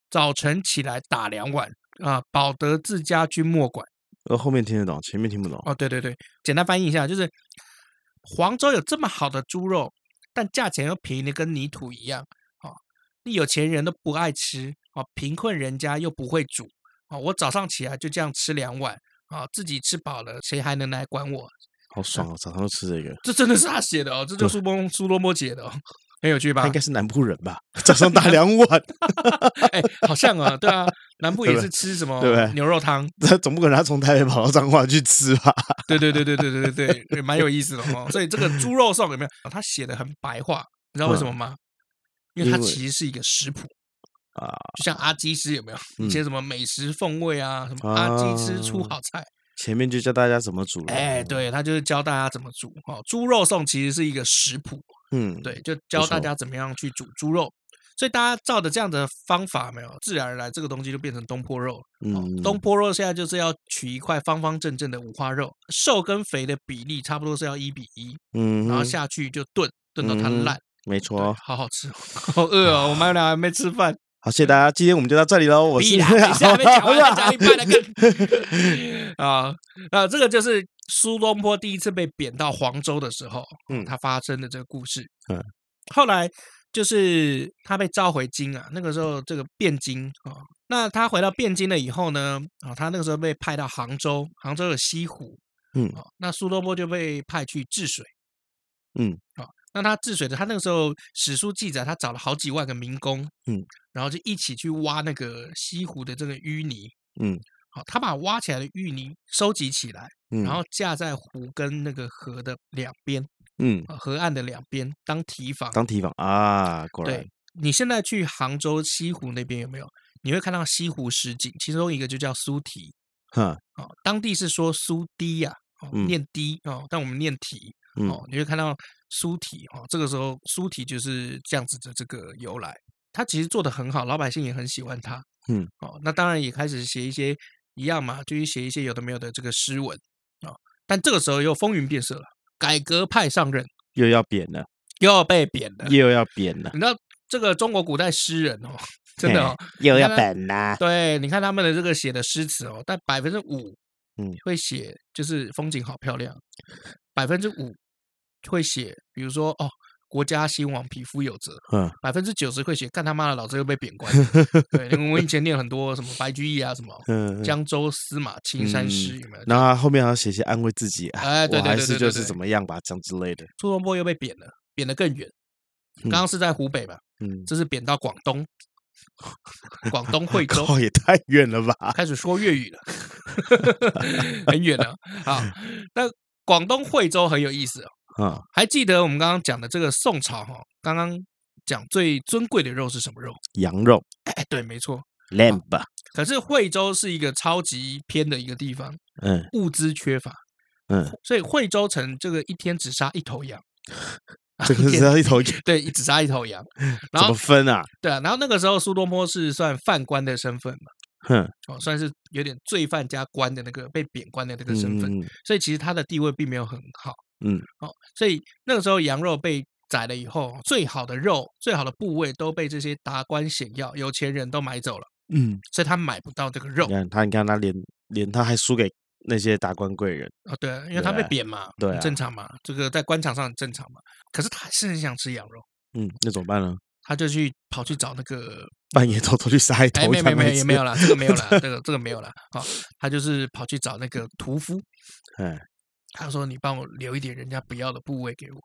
早晨起来打两碗啊，保得自家君莫管。呃，后面听得懂，前面听不懂。哦，对对对，简单翻译一下，就是黄州有这么好的猪肉，但价钱又便宜的跟泥土一样。啊，有钱人都不爱吃，啊，贫困人家又不会煮。啊，我早上起来就这样吃两碗，啊，自己吃饱了，谁还能来管我？好爽哦，早上都吃这个。这真的是他写的哦，这就是苏东苏东坡写的哦。很有趣吧？他应该是南部人吧？早上打两碗，哎，好像啊，对啊，南部也是吃什么对牛肉汤？他总不可能他从台北跑到彰化去吃吧？对对对对对对对对，蛮有意思的哦。所以这个猪肉颂有没有？他写的很白话，你知道为什么吗？因为它其实是一个食谱啊，就像阿基师有没有？一些什么美食风味啊，什么阿基师出好菜。前面就教大家怎么煮，哎，对，他就是教大家怎么煮。哦，猪肉颂其实是一个食谱，嗯，对，就教大家怎么样去煮猪肉。所以大家照着这样的方法，没有自然而然，这个东西就变成东坡肉。嗯，东坡肉现在就是要取一块方方正正的五花肉，瘦跟肥的比例差不多是要一比一，嗯，然后下去就炖，炖到它烂，没错，好好吃，好饿哦，我们俩还没吃饭。好，谢谢大家，今天我们就到这里喽。我是还没讲完，讲一半的梗啊，那这个就是苏东坡第一次被贬到黄州的时候，嗯，他发生的这个故事。嗯，后来就是他被召回京啊，那个时候这个汴京啊，那他回到汴京了以后呢，啊，他那个时候被派到杭州，杭州的西湖，嗯，那苏东坡就被派去治水，嗯，啊。那他治水的，他那个时候史书记载，他找了好几万个民工，嗯，然后就一起去挖那个西湖的这个淤泥，嗯，好，他把挖起来的淤泥收集起来，嗯，然后架在湖跟那个河的两边，嗯，河岸的两边当堤防，当堤防啊，果然。对，你现在去杭州西湖那边有没有？你会看到西湖十景，其中一个就叫苏堤，哈，哦，当地是说苏堤呀，哦，念堤哦，但我们念堤。哦，你会看到苏堤哈，这个时候书体就是这样子的这个由来。他其实做得很好，老百姓也很喜欢他。嗯，哦，那当然也开始写一些一样嘛，就去写一些有的没有的这个诗文啊。但这个时候又风云变色了，改革派上任，又要贬了，又要被贬了，又要贬了。你知道这个中国古代诗人哦，真的哦，又要贬了。对，你看他们的这个写的诗词哦，但百分之五，嗯，会写就是风景好漂亮，百分之五。会写，比如说哦，国家兴亡，匹夫有责。嗯，百分之九十会写，干他妈的，老子又被贬官。对，因为我以前念很多什么白居易啊，什么 嗯，江州司马青衫诗有没有？然后后面还要写些安慰自己，哎，对对对，还是就是怎么样吧，这样之类的。苏东坡又被贬了，贬得更远。刚刚是在湖北吧？嗯，这是贬到广东，广东惠州也太远了吧？开始说粤语了，很远了。好，那广东惠州很有意思哦。啊，还记得我们刚刚讲的这个宋朝哈？刚刚讲最尊贵的肉是什么肉？羊肉。哎，对，没错，lamb。可是惠州是一个超级偏的一个地方，嗯，物资缺乏，嗯，所以惠州城这个一天只杀一头羊，这个 只杀一头羊，对，只杀一头羊。然后怎么分啊？对啊，然后那个时候苏东坡是算犯官的身份嘛，哼，哦，算是有点罪犯加官的那个被贬官的那个身份，所以其实他的地位并没有很好。嗯，哦，所以那个时候羊肉被宰了以后，最好的肉、最好的部位都被这些达官显要、有钱人都买走了。嗯，所以他买不到这个肉。你看他，你看他连连他还输给那些达官贵人啊，对，因为他被贬嘛，对，正常嘛，这个在官场上很正常嘛。可是他还是很想吃羊肉。嗯，那怎么办呢？他就去跑去找那个 半夜偷偷去杀一头，没没没也没有了，这个没有了，这个这个没有了。好，他就是跑去找那个屠夫。哎。他说：“你帮我留一点人家不要的部位给我。”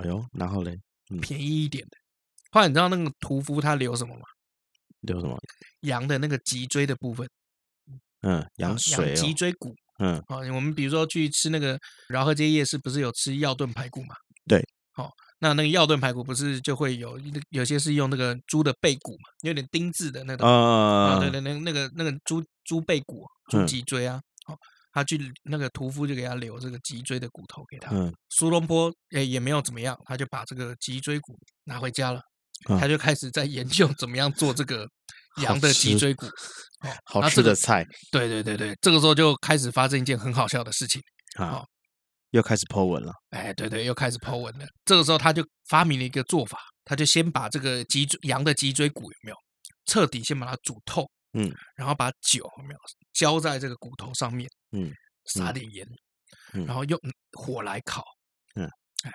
哎呦，然后嘞，嗯、便宜一点的。后来你知道那个屠夫他留什么吗？留什么？羊的那个脊椎的部分。嗯，羊水、哦、脊椎骨。嗯，好，我们比如说去吃那个饶河街夜市，不是有吃药炖排骨嘛？对。好，那那个药炖排骨不是就会有有些是用那个猪的背骨嘛，有点钉子的那种。啊、哦，对对，那那个那个猪猪背骨、猪脊椎啊。嗯。他去那个屠夫就给他留这个脊椎的骨头给他。嗯，苏东坡诶也没有怎么样，他就把这个脊椎骨拿回家了。嗯、他就开始在研究怎么样做这个羊的脊椎骨。好吃，哦、好吃的菜。对对对对，这个时候就开始发生一件很好笑的事情。啊，哦、又开始 Po 文了。哎，对对，又开始 Po 文了。这个时候他就发明了一个做法，他就先把这个脊椎羊的脊椎骨有没有彻底先把它煮透，嗯，然后把酒有没有浇在这个骨头上面，嗯，撒点盐，嗯、然。后用火来烤，嗯，哎，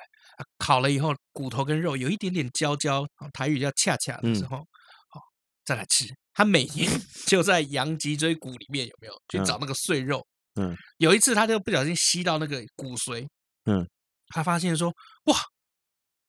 烤了以后骨头跟肉有一点点焦焦，台语叫恰恰的时候，好、嗯、再来吃。他每年 就在羊脊椎骨里面有没有？去找那个碎肉？嗯，有一次他就不小心吸到那个骨髓，嗯，他发现说哇，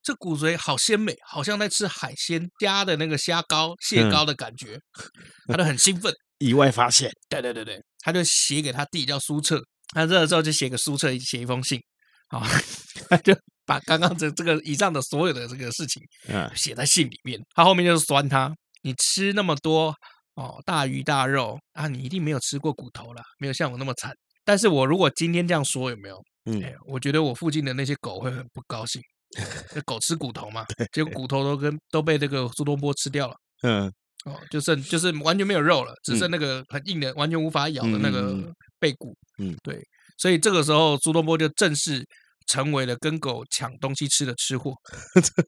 这骨髓好鲜美，好像在吃海鲜加的那个虾膏、蟹膏。的感觉，嗯、他就很兴奋。意外发现，对对对对，他就写给他弟叫苏澈，他这个时候就写给苏澈写一封信，啊，他就把刚刚这这个以上的所有的这个事情，嗯，写在信里面。他后面就是酸他。你吃那么多哦，大鱼大肉啊，你一定没有吃过骨头啦，没有像我那么惨。但是我如果今天这样说，有没有？嗯、哎，我觉得我附近的那些狗会很不高兴。那狗吃骨头嘛，结果骨头都跟都被这个苏东坡吃掉了。嗯，哦，就剩就是完全没有肉了，只剩那个很硬的、完全无法咬的那个背骨。嗯，对，所以这个时候苏东坡就正式成为了跟狗抢东西吃的吃货。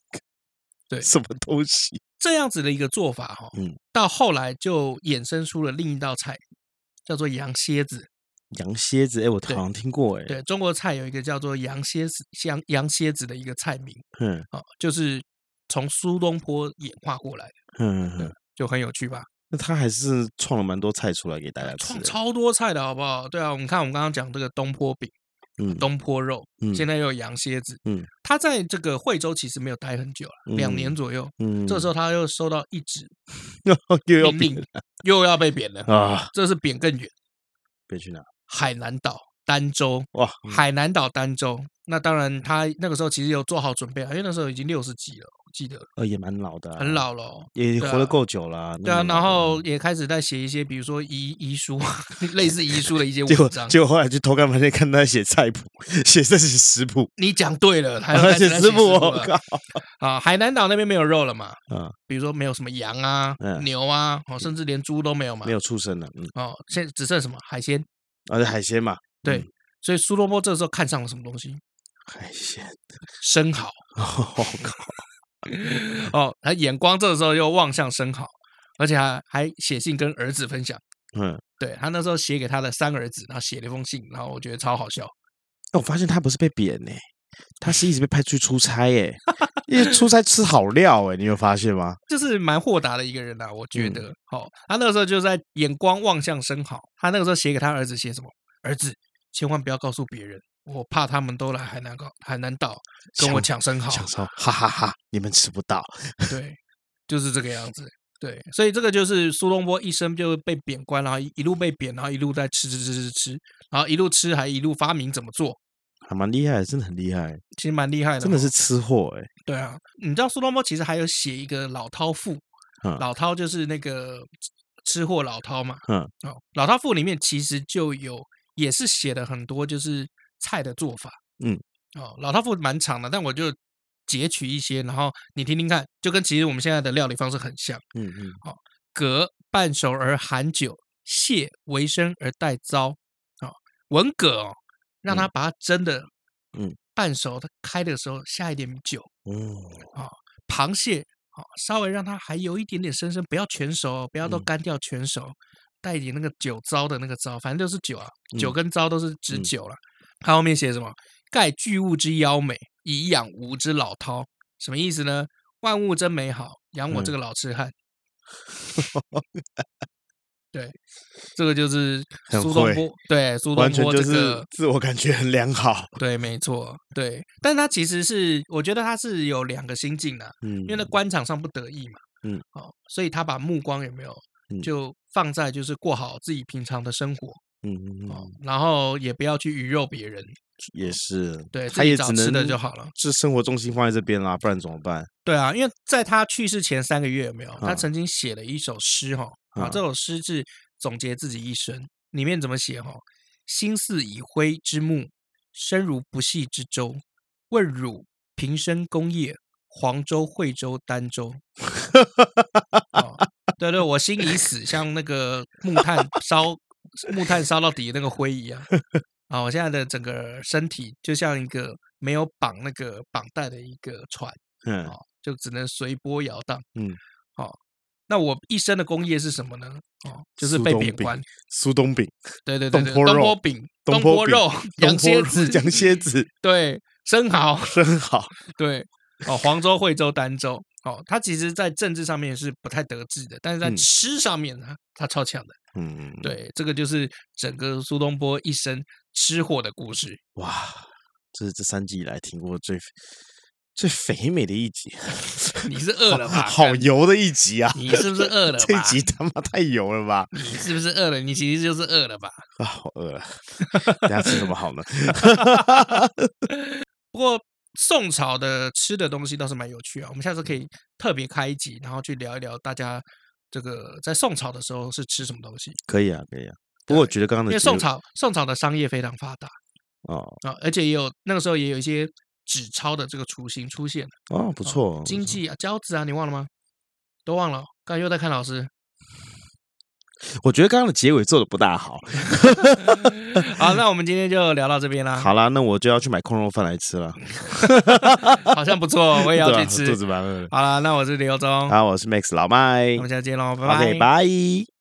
对，什么东西？这样子的一个做法哈，嗯，到后来就衍生出了另一道菜，叫做羊蝎子。羊蝎子，哎，我好像听过，哎，对，中国菜有一个叫做羊蝎子，羊羊蝎子的一个菜名，嗯，啊，就是从苏东坡演化过来的，嗯嗯，就很有趣吧？那他还是创了蛮多菜出来给大家吃，创超多菜的好不好？对啊，我们看我们刚刚讲这个东坡饼。嗯，东坡肉，嗯，现在又有羊蝎子，嗯，他在这个惠州其实没有待很久了，两年左右，嗯，这时候他又收到一纸 又要贬，又要被贬了啊！这是贬更远，贬去哪？海南岛儋州哇，海南岛儋州，那当然他那个时候其实有做好准备啊，因为那时候已经六十几了。记得，呃，也蛮老的，很老了，也活得够久了。对啊，然后也开始在写一些，比如说遗遗书，类似遗书的一些文章。结果后来去偷看发现，看他写菜谱，写这些食谱。你讲对了，他写食谱。我靠！啊，海南岛那边没有肉了嘛？啊，比如说没有什么羊啊、牛啊，哦，甚至连猪都没有嘛？没有畜生了。嗯。哦，现在只剩什么海鲜？啊，是海鲜嘛？对。所以苏东坡这个时候看上了什么东西？海鲜，生蚝。我靠！哦，他眼光这个时候又望向生蚝，而且还还写信跟儿子分享。嗯，对，他那时候写给他的三儿子，然后写了一封信，然后我觉得超好笑。我发现他不是被贬呢，他是一直被派出去出差哎，因为出差吃好料哎，你有发现吗？就是蛮豁达的一个人呐，我觉得。好，他那个时候就在眼光望向生蚝，他那个时候写给他儿子写什么？儿子，千万不要告诉别人。我怕他们都来海南岛，海南岛跟我抢生蚝，抢生蚝，哈哈哈！你们吃不到，对，就是这个样子，对，所以这个就是苏东坡一生就被贬官，然后一路被贬，然后一路在吃吃吃吃吃，然后一路吃还一路发明怎么做，还蛮厉害，真的很厉害，其实蛮厉害的，真的是吃货哎。对啊，你知道苏东坡其实还有写一个老饕赋，嗯、老饕就是那个吃货老饕嘛，嗯，哦，老饕赋里面其实就有也是写了很多就是。菜的做法，嗯，哦，老饕赋蛮长的，但我就截取一些，然后你听听看，就跟其实我们现在的料理方式很像，嗯嗯，好，蛤半熟而含酒，蟹为生而带糟，啊，文蛤哦，让它把它蒸的，嗯，半熟，它开的时候下一点酒，嗯，啊，螃蟹，啊，稍微让它还有一点点生生，不要全熟，不要都干掉全熟，带一点那个酒糟的那个糟，反正就是酒啊，酒跟糟都是指酒了。他后面写什么？盖巨物之妖美，以养吾之老饕。什么意思呢？万物真美好，养我这个老痴汉。嗯、对，这个就是 苏东坡。对，苏东坡这个自我感觉很良好。对，没错。对，但他其实是，我觉得他是有两个心境的。嗯，因为那官场上不得意嘛。嗯，好，所以他把目光有没有就放在就是过好自己平常的生活。嗯嗯嗯，然后也不要去鱼肉别人，也是，对，他也只能吃的就好了，是生活重心放在这边啦，不然怎么办？对啊，因为在他去世前三个月，有没有？他曾经写了一首诗哈，啊，这首诗是总结自己一生，里面怎么写哈？心似已灰之木，身如不系之舟。问汝平生功业，黄州、惠州、儋州。对对，我心已死，像那个木炭烧。木炭烧到底那个灰一样啊！我现在的整个身体就像一个没有绑那个绑带的一个船，嗯，就只能随波摇荡，嗯，好，那我一生的功业是什么呢？哦，就是被贬官。苏东饼，对对对对，东坡饼、东坡肉、羊蝎子、羊蝎子，对，生蚝、生蚝，对，哦，黄州、惠州、儋州，哦，他其实在政治上面是不太得志的，但是在吃上面呢，他超强的。嗯，对，这个就是整个苏东坡一生吃货的故事。哇，这是这三集以来听过最。最肥美的一集，你是饿了吧？好油的一集啊！你是不是饿了？这一集他妈太油了吧？你是不是饿了？你其实就是饿了吧？啊，好饿了！等下吃什么好呢？不过宋朝的吃的东西倒是蛮有趣啊，我们下次可以特别开一集，然后去聊一聊大家这个在宋朝的时候是吃什么东西。可以啊，可以啊。不过我觉得刚刚的因为宋朝宋朝的商业非常发达哦啊，而且也有那个时候也有一些。纸钞的这个雏形出现哦，不错，哦、经济啊，交子啊，你忘了吗？都忘了，刚才又在看老师。我觉得刚刚的结尾做的不大好。好，那我们今天就聊到这边啦。好啦，那我就要去买空肉饭来吃了。好像不错，我也要去吃。肚子蛮饿。好啦，那我是刘忠，好，我是 Max 老麦，我们下次见喽，拜拜，拜。